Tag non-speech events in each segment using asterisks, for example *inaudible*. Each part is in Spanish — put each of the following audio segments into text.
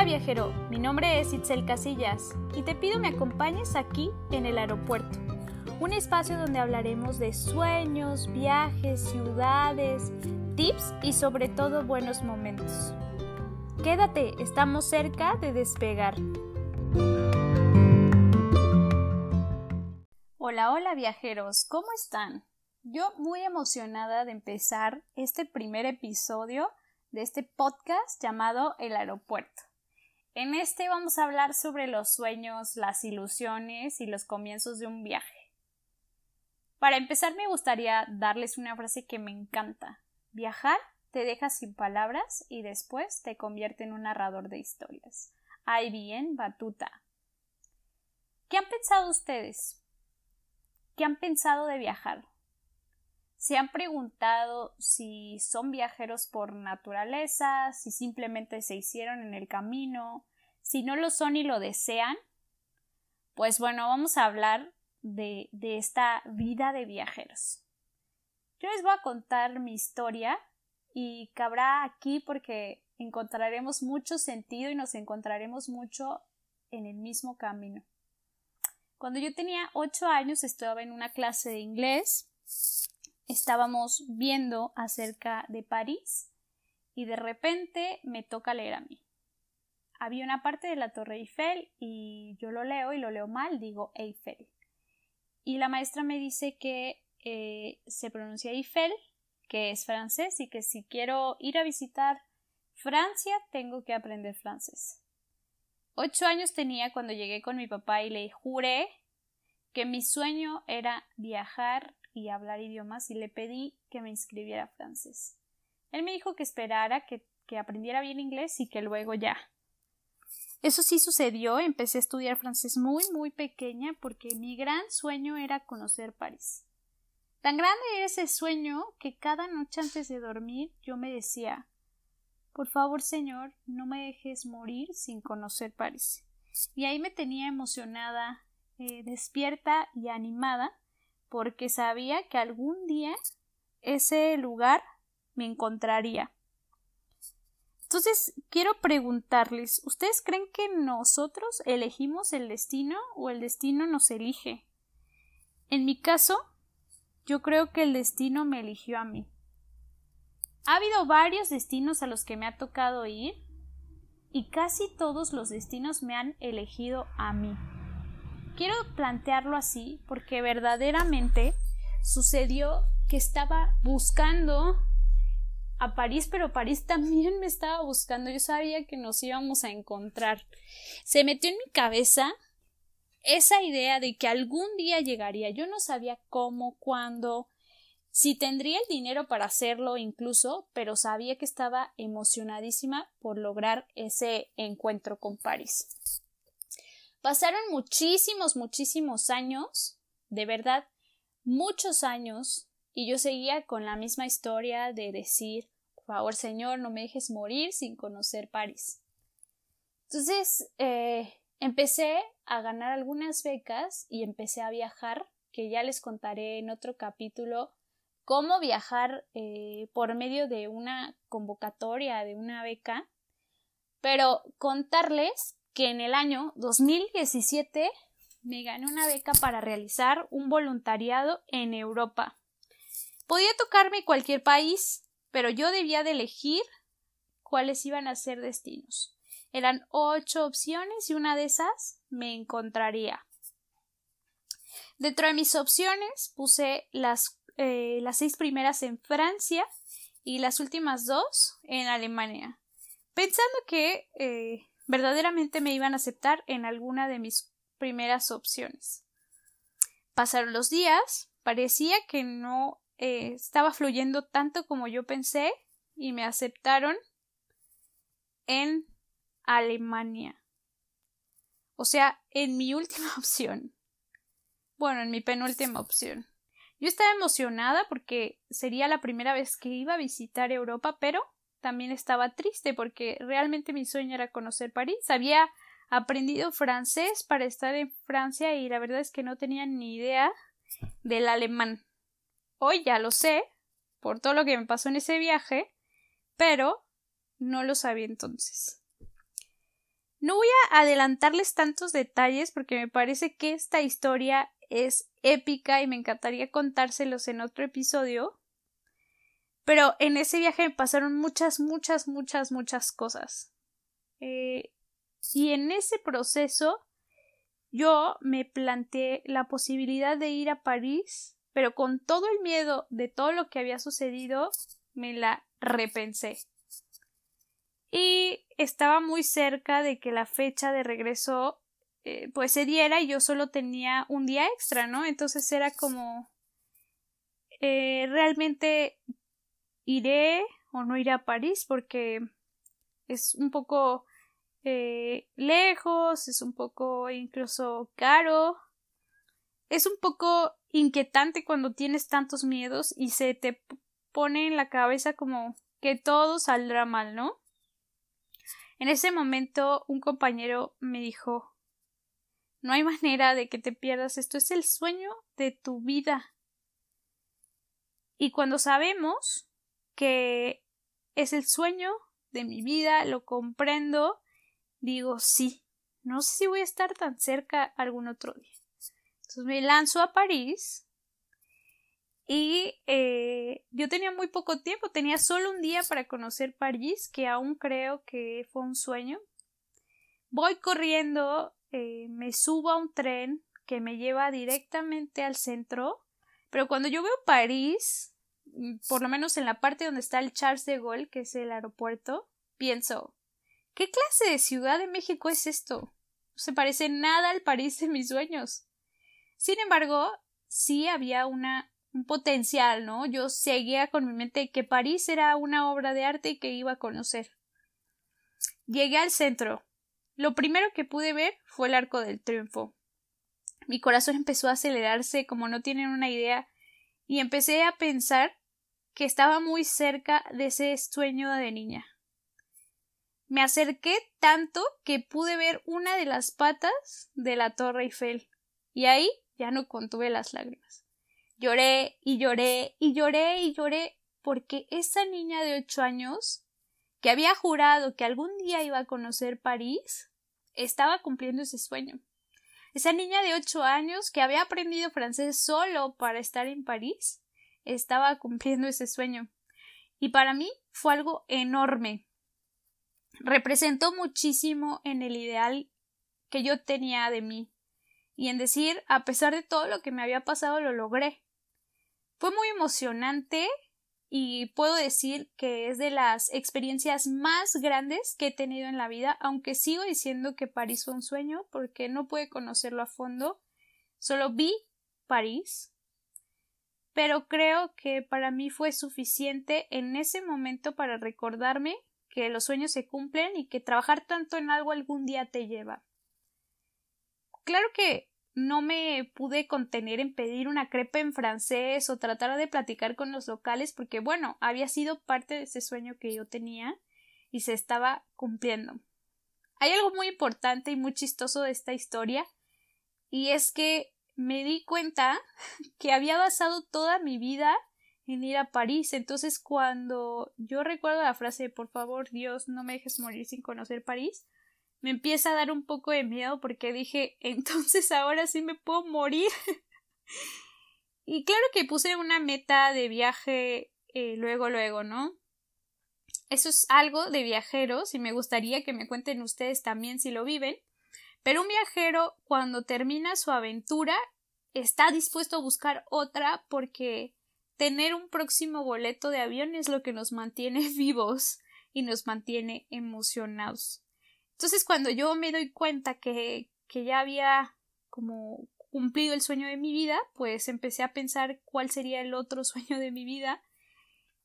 Hola viajero, mi nombre es Itzel Casillas y te pido me acompañes aquí en el aeropuerto, un espacio donde hablaremos de sueños, viajes, ciudades, tips y sobre todo buenos momentos. Quédate, estamos cerca de despegar. Hola, hola viajeros, ¿cómo están? Yo muy emocionada de empezar este primer episodio de este podcast llamado El aeropuerto. En este vamos a hablar sobre los sueños, las ilusiones y los comienzos de un viaje. Para empezar me gustaría darles una frase que me encanta. Viajar te deja sin palabras y después te convierte en un narrador de historias. Ay bien, Batuta. ¿Qué han pensado ustedes? ¿Qué han pensado de viajar? ¿Se han preguntado si son viajeros por naturaleza, si simplemente se hicieron en el camino, si no lo son y lo desean? Pues bueno, vamos a hablar de, de esta vida de viajeros. Yo les voy a contar mi historia y cabrá aquí porque encontraremos mucho sentido y nos encontraremos mucho en el mismo camino. Cuando yo tenía ocho años estaba en una clase de inglés estábamos viendo acerca de París y de repente me toca leer a mí. Había una parte de la Torre Eiffel y yo lo leo y lo leo mal, digo Eiffel. Y la maestra me dice que eh, se pronuncia Eiffel, que es francés y que si quiero ir a visitar Francia tengo que aprender francés. Ocho años tenía cuando llegué con mi papá y le juré que mi sueño era viajar y hablar idiomas y le pedí que me inscribiera francés. Él me dijo que esperara que, que aprendiera bien inglés y que luego ya. Eso sí sucedió, empecé a estudiar francés muy muy pequeña porque mi gran sueño era conocer París. Tan grande era ese sueño que cada noche antes de dormir yo me decía Por favor, Señor, no me dejes morir sin conocer París. Y ahí me tenía emocionada, eh, despierta y animada porque sabía que algún día ese lugar me encontraría. Entonces, quiero preguntarles, ¿ustedes creen que nosotros elegimos el destino o el destino nos elige? En mi caso, yo creo que el destino me eligió a mí. Ha habido varios destinos a los que me ha tocado ir y casi todos los destinos me han elegido a mí. Quiero plantearlo así porque verdaderamente sucedió que estaba buscando a París, pero París también me estaba buscando. Yo sabía que nos íbamos a encontrar. Se metió en mi cabeza esa idea de que algún día llegaría. Yo no sabía cómo, cuándo, si tendría el dinero para hacerlo incluso, pero sabía que estaba emocionadísima por lograr ese encuentro con París. Pasaron muchísimos, muchísimos años, de verdad, muchos años, y yo seguía con la misma historia de decir, por favor, Señor, no me dejes morir sin conocer París. Entonces, eh, empecé a ganar algunas becas y empecé a viajar, que ya les contaré en otro capítulo cómo viajar eh, por medio de una convocatoria, de una beca, pero contarles que en el año 2017 me gané una beca para realizar un voluntariado en Europa. Podía tocarme cualquier país, pero yo debía de elegir cuáles iban a ser destinos. Eran ocho opciones y una de esas me encontraría. Dentro de mis opciones puse las, eh, las seis primeras en Francia y las últimas dos en Alemania, pensando que eh, verdaderamente me iban a aceptar en alguna de mis primeras opciones. Pasaron los días, parecía que no eh, estaba fluyendo tanto como yo pensé y me aceptaron en Alemania. O sea, en mi última *laughs* opción. Bueno, en mi penúltima opción. Yo estaba emocionada porque sería la primera vez que iba a visitar Europa, pero también estaba triste porque realmente mi sueño era conocer París. Había aprendido francés para estar en Francia y la verdad es que no tenía ni idea del alemán. Hoy ya lo sé por todo lo que me pasó en ese viaje, pero no lo sabía entonces. No voy a adelantarles tantos detalles porque me parece que esta historia es épica y me encantaría contárselos en otro episodio. Pero en ese viaje pasaron muchas, muchas, muchas, muchas cosas. Eh, y en ese proceso yo me planteé la posibilidad de ir a París, pero con todo el miedo de todo lo que había sucedido, me la repensé y estaba muy cerca de que la fecha de regreso eh, pues se diera y yo solo tenía un día extra, ¿no? Entonces era como eh, realmente iré o no iré a París porque es un poco eh, lejos, es un poco incluso caro, es un poco inquietante cuando tienes tantos miedos y se te pone en la cabeza como que todo saldrá mal, ¿no? En ese momento un compañero me dijo No hay manera de que te pierdas esto es el sueño de tu vida. Y cuando sabemos que es el sueño de mi vida, lo comprendo, digo sí, no sé si voy a estar tan cerca algún otro día. Entonces me lanzo a París y eh, yo tenía muy poco tiempo, tenía solo un día para conocer París, que aún creo que fue un sueño. Voy corriendo, eh, me subo a un tren que me lleva directamente al centro, pero cuando yo veo París, por lo menos en la parte donde está el Charles de Gaulle, que es el aeropuerto, pienso, ¿qué clase de Ciudad de México es esto? No se parece nada al París de mis sueños. Sin embargo, sí había una un potencial, ¿no? Yo seguía con mi mente que París era una obra de arte que iba a conocer. Llegué al centro. Lo primero que pude ver fue el Arco del Triunfo. Mi corazón empezó a acelerarse como no tienen una idea y empecé a pensar que estaba muy cerca de ese sueño de niña. Me acerqué tanto que pude ver una de las patas de la Torre Eiffel y ahí ya no contuve las lágrimas. Lloré y lloré y lloré y lloré porque esa niña de ocho años, que había jurado que algún día iba a conocer París, estaba cumpliendo ese sueño. Esa niña de ocho años que había aprendido francés solo para estar en París, estaba cumpliendo ese sueño. Y para mí fue algo enorme. Representó muchísimo en el ideal que yo tenía de mí. Y en decir, a pesar de todo lo que me había pasado, lo logré. Fue muy emocionante y puedo decir que es de las experiencias más grandes que he tenido en la vida, aunque sigo diciendo que París fue un sueño porque no pude conocerlo a fondo, solo vi París, pero creo que para mí fue suficiente en ese momento para recordarme que los sueños se cumplen y que trabajar tanto en algo algún día te lleva. Claro que no me pude contener en pedir una crepa en francés o tratar de platicar con los locales porque bueno, había sido parte de ese sueño que yo tenía y se estaba cumpliendo. Hay algo muy importante y muy chistoso de esta historia y es que me di cuenta *laughs* que había basado toda mi vida en ir a París. Entonces, cuando yo recuerdo la frase por favor, Dios, no me dejes morir sin conocer París, me empieza a dar un poco de miedo porque dije, *laughs* entonces ahora sí me puedo morir. *laughs* y claro que puse una meta de viaje eh, luego, luego, ¿no? Eso es algo de viajeros y me gustaría que me cuenten ustedes también si lo viven. Pero un viajero cuando termina su aventura está dispuesto a buscar otra porque tener un próximo boleto de avión es lo que nos mantiene *laughs* vivos y nos mantiene emocionados. Entonces, cuando yo me doy cuenta que, que ya había como cumplido el sueño de mi vida, pues empecé a pensar cuál sería el otro *laughs* sueño de mi vida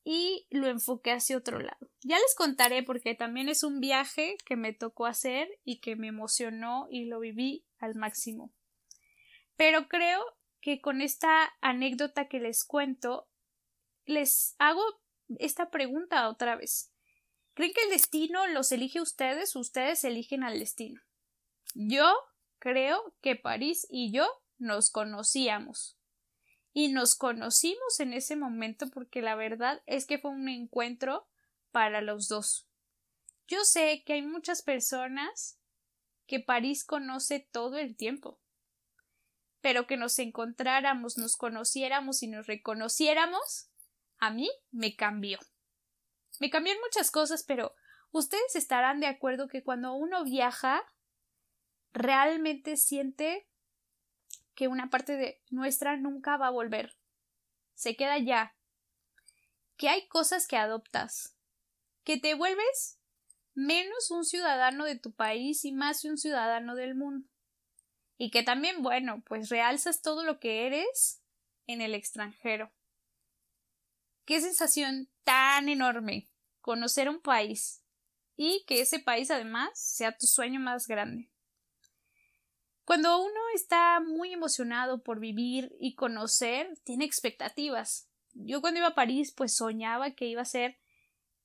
y lo enfoqué hacia otro lado. Ya les contaré porque también es un viaje que me tocó hacer y que me emocionó y lo viví al máximo. Pero creo que con esta anécdota que les cuento, les hago esta pregunta otra vez. ¿Creen que el destino los elige ustedes o ustedes eligen al destino? Yo creo que París y yo nos conocíamos. Y nos conocimos en ese momento porque la verdad es que fue un encuentro para los dos. Yo sé que hay muchas personas que París conoce todo el tiempo. Pero que nos encontráramos, nos conociéramos y nos reconociéramos, a mí me cambió. Me cambió en muchas cosas, pero ustedes estarán de acuerdo que cuando uno viaja, realmente siente que una parte de nuestra nunca va a volver. Se queda ya. Que hay cosas que adoptas. Que te vuelves menos un ciudadano de tu país y más un ciudadano del mundo. Y que también, bueno, pues realzas todo lo que eres en el extranjero. Qué sensación tan enorme conocer un país y que ese país además sea tu sueño más grande. Cuando uno está muy emocionado por vivir y conocer, tiene expectativas. Yo cuando iba a París, pues soñaba que iba a ser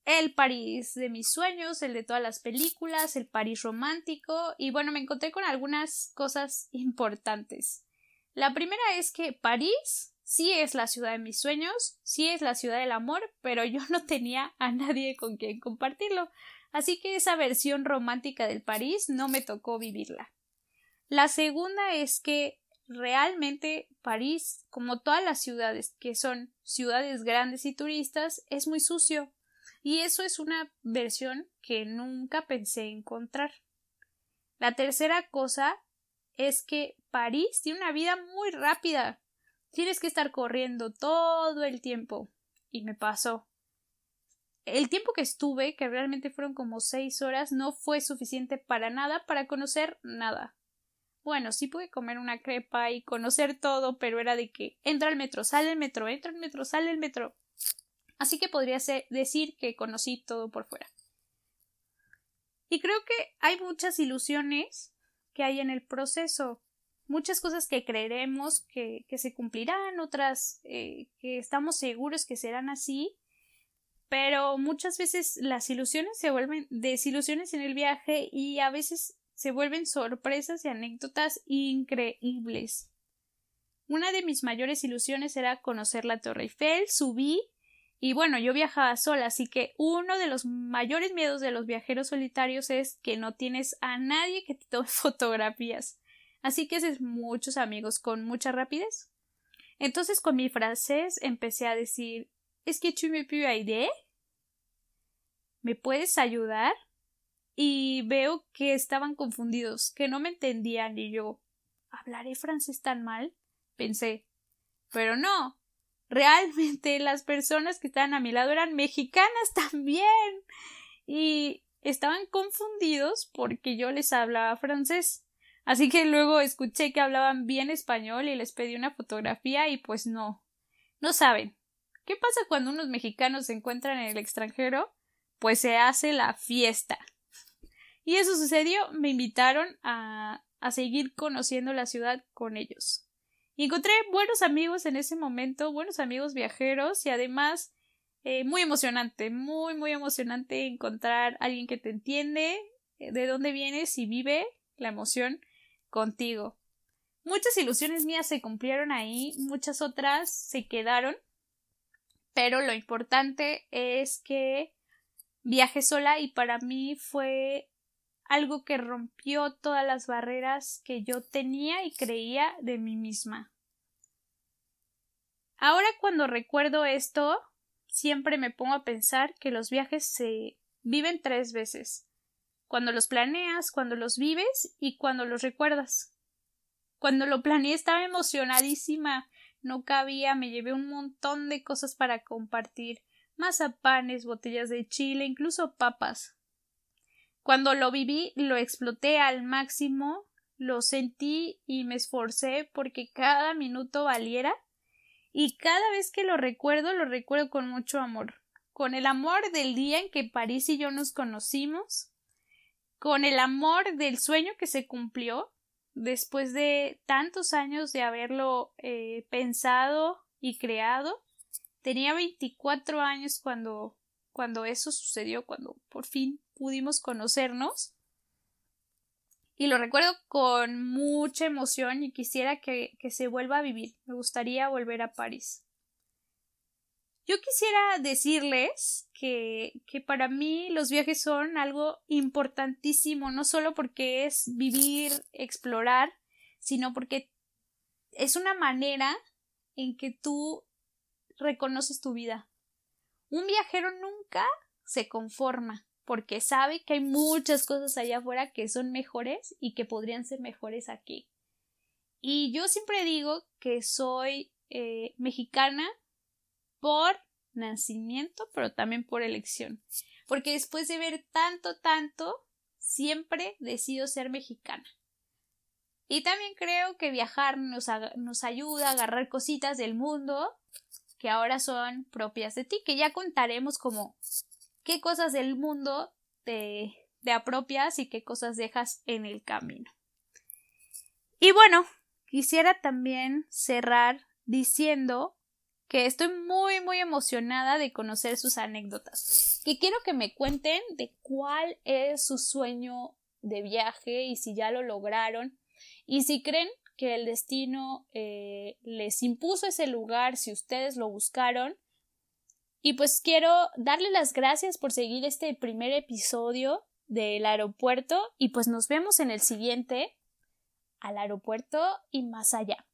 el París de mis sueños, el de todas las películas, el París romántico, y bueno, me encontré con algunas cosas importantes. La primera es que París sí es la ciudad de mis sueños, sí es la ciudad del amor, pero yo no tenía a nadie con quien compartirlo, así que esa versión romántica del París no me tocó vivirla. La segunda es que realmente París, como todas las ciudades que son ciudades grandes y turistas, es muy sucio. Y eso es una versión que nunca pensé encontrar. La tercera cosa es que París tiene una vida muy rápida. Tienes que estar corriendo todo el tiempo. Y me pasó. El tiempo que estuve, que realmente fueron como seis horas, no fue suficiente para nada para conocer nada. Bueno, sí pude comer una crepa y conocer todo, pero era de que entra al metro, sale el metro, entra al metro, sale el metro. Así que podría decir que conocí todo por fuera. Y creo que hay muchas ilusiones que hay en el proceso, muchas cosas que creeremos que, se cumplirán, otras eh, que estamos seguros que serán así, pero muchas veces las ilusiones se vuelven desilusiones en el viaje y a veces se vuelven sorpresas y anécdotas increíbles. Una de mis mayores ilusiones era conocer la Torre Eiffel, subí y bueno, yo viajaba sola, así que uno de los mayores miedos de los viajeros solitarios es que no tienes a nadie que te tome *laughs* fotografías. Así que haces muchos amigos con mucha rapidez. Entonces con mi francés empecé a decir ¿Es que tu me peux aider? ¿Me puedes ayudar? Y veo que estaban confundidos, que no me entendían y yo ¿hablaré francés tan mal? pensé. Pero no. Realmente las personas que estaban a mi lado eran mexicanas *laughs* también. Y estaban confundidos porque yo les hablaba francés. Así que luego escuché que hablaban bien español y les pedí una fotografía y pues no. No saben. ¿Qué pasa cuando unos mexicanos se encuentran en el extranjero? Pues se hace la fiesta. Y eso sucedió, me invitaron a, a seguir conociendo la ciudad con ellos. Y encontré buenos amigos en ese momento, buenos amigos viajeros y además eh, muy emocionante, muy, muy emocionante encontrar a alguien que te entiende, eh, de dónde vienes y vive la emoción contigo. Muchas ilusiones mías se cumplieron ahí, muchas otras se quedaron, pero lo importante es que viajé sola y para mí fue algo que rompió todas las barreras que yo tenía y creía de mí misma. Ahora cuando recuerdo esto, siempre me pongo a pensar que los viajes se viven tres veces cuando los planeas, cuando los vives y cuando los recuerdas. Cuando lo planeé estaba emocionadísima, no cabía, me llevé un montón de cosas para compartir, mazapanes, botellas de chile, incluso papas. Cuando lo viví, lo exploté al máximo, lo sentí y me esforcé porque cada minuto valiera. Y cada vez que lo recuerdo lo recuerdo con mucho amor, con el amor del día en que París y yo nos conocimos, con el amor del sueño que se cumplió. Después de tantos años de haberlo eh, pensado y creado. Tenía 24 años cuando cuando eso sucedió, cuando por fin pudimos conocernos. Y lo recuerdo con mucha emoción y quisiera que, que se vuelva a vivir. Me gustaría volver a París. Yo quisiera decirles que, que para mí los viajes son algo importantísimo, no solo porque es vivir, explorar, sino porque es una manera en que tú reconoces tu vida. Un viajero se conforma porque sabe que hay muchas cosas allá afuera que son mejores y que podrían ser mejores aquí. Y yo siempre digo que soy eh, mexicana por nacimiento, pero también por elección. Porque después de ver tanto, tanto, siempre decido ser mexicana. Y también creo que viajar nos ayuda a agarrar cositas del mundo que ahora son propias de ti, que ya contaremos como qué cosas del mundo te, te apropias y qué cosas dejas en el camino. Y bueno, quisiera también cerrar diciendo que estoy muy muy emocionada de conocer sus anécdotas, que quiero que me cuenten de cuál es su sueño de viaje y si ya lo lograron y si creen que el destino eh, les impuso ese lugar, si ustedes lo buscaron. Y pues quiero darle las gracias por seguir este primer episodio del aeropuerto y pues nos vemos en el siguiente al aeropuerto y más allá.